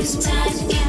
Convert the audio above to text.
lifetime.